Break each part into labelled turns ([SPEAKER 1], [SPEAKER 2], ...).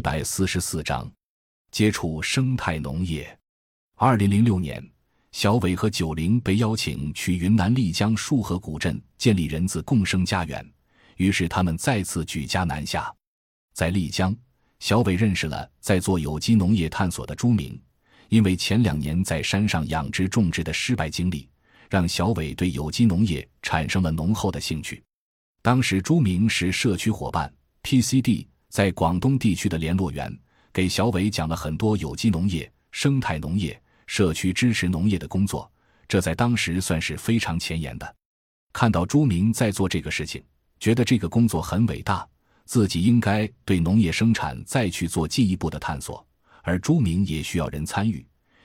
[SPEAKER 1] 一百四十四章，接触生态农业。二零零六年，小伟和九龄被邀请去云南丽江束河古镇建立人字共生家园，于是他们再次举家南下。在丽江，小伟认识了在做有机农业探索的朱明，因为前两年在山上养殖种植的失败经历，让小伟对有机农业产生了浓厚的兴趣。当时朱明是社区伙伴 PCD 在广东地区的联络员，给小伟讲了很多有机农业、生态农业、社区支持农业的工作，这在当时算是非常前沿的。看到朱明在做这个事情，觉得这个工作很伟大，自己应该对农业生产再去做进一步的探索，而朱明也需要人参与，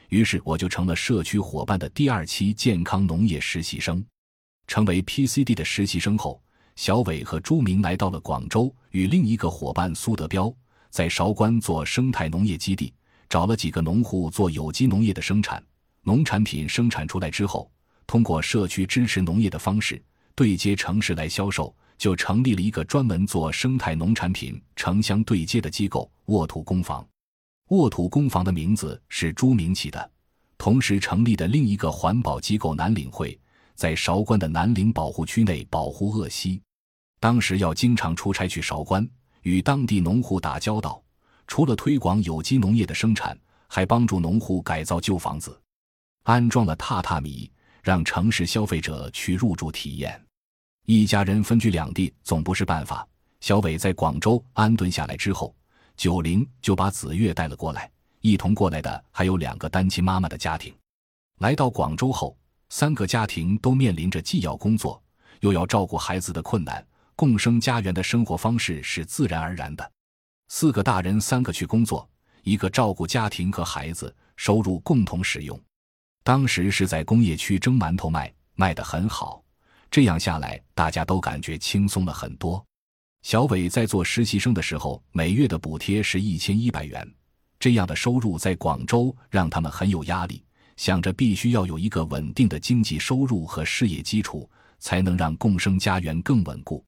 [SPEAKER 1] 于是我就成了社区伙伴的第二期健康农业实习生。成为 PCD 的实习生后。小伟和朱明来到了广州，与另一个伙伴苏德彪在韶关做生态农业基地，找了几个农户做有机农业的生产。农产品生产出来之后，通过社区支持农业的方式对接城市来销售，就成立了一个专门做生态农产品城乡对接的机构——沃土工坊。沃土工坊的名字是朱明起的。同时成立的另一个环保机构南岭会。在韶关的南岭保护区内保护鄂西，当时要经常出差去韶关，与当地农户打交道。除了推广有机农业的生产，还帮助农户改造旧房子，安装了榻榻米，让城市消费者去入住体验。一家人分居两地总不是办法。小伟在广州安顿下来之后，九龄就把子月带了过来，一同过来的还有两个单亲妈妈的家庭。来到广州后。三个家庭都面临着既要工作又要照顾孩子的困难，共生家园的生活方式是自然而然的。四个大人，三个去工作，一个照顾家庭和孩子，收入共同使用。当时是在工业区蒸馒头卖，卖得很好。这样下来，大家都感觉轻松了很多。小伟在做实习生的时候，每月的补贴是一千一百元，这样的收入在广州让他们很有压力。想着必须要有一个稳定的经济收入和事业基础，才能让共生家园更稳固。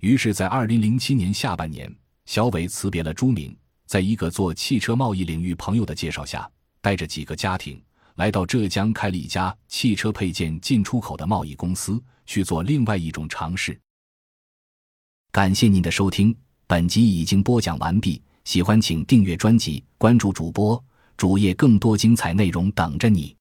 [SPEAKER 1] 于是，在二零零七年下半年，小伟辞别了朱明，在一个做汽车贸易领域朋友的介绍下，带着几个家庭来到浙江，开了一家汽车配件进出口的贸易公司，去做另外一种尝试。感谢您的收听，本集已经播讲完毕。喜欢请订阅专辑，关注主播。主页更多精彩内容等着你。